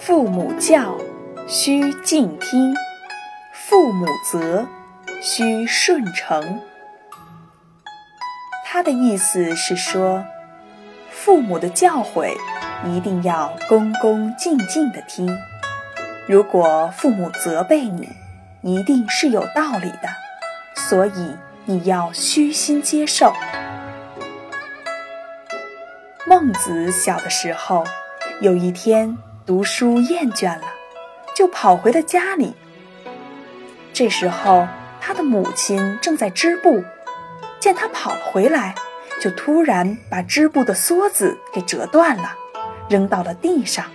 父母教，须敬听；父母责，须顺承。他的意思是说，父母的教诲一定要恭恭敬敬的听。如果父母责备你，一定是有道理的，所以你要虚心接受。孟子小的时候，有一天读书厌倦了，就跑回了家里。这时候，他的母亲正在织布。见他跑了回来，就突然把织布的梭子给折断了，扔到了地上。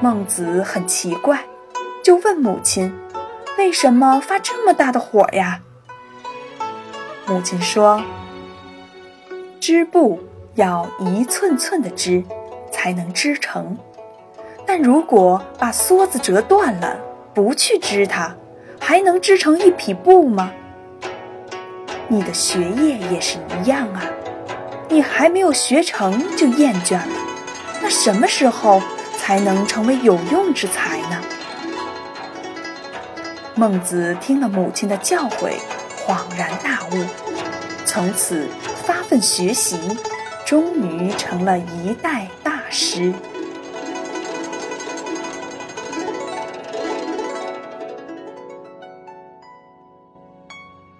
孟子很奇怪，就问母亲：“为什么发这么大的火呀？”母亲说：“织布要一寸寸的织，才能织成。但如果把梭子折断了，不去织它，还能织成一匹布吗？”你的学业也是一样啊，你还没有学成就厌倦了，那什么时候才能成为有用之才呢？孟子听了母亲的教诲，恍然大悟，从此发奋学习，终于成了一代师。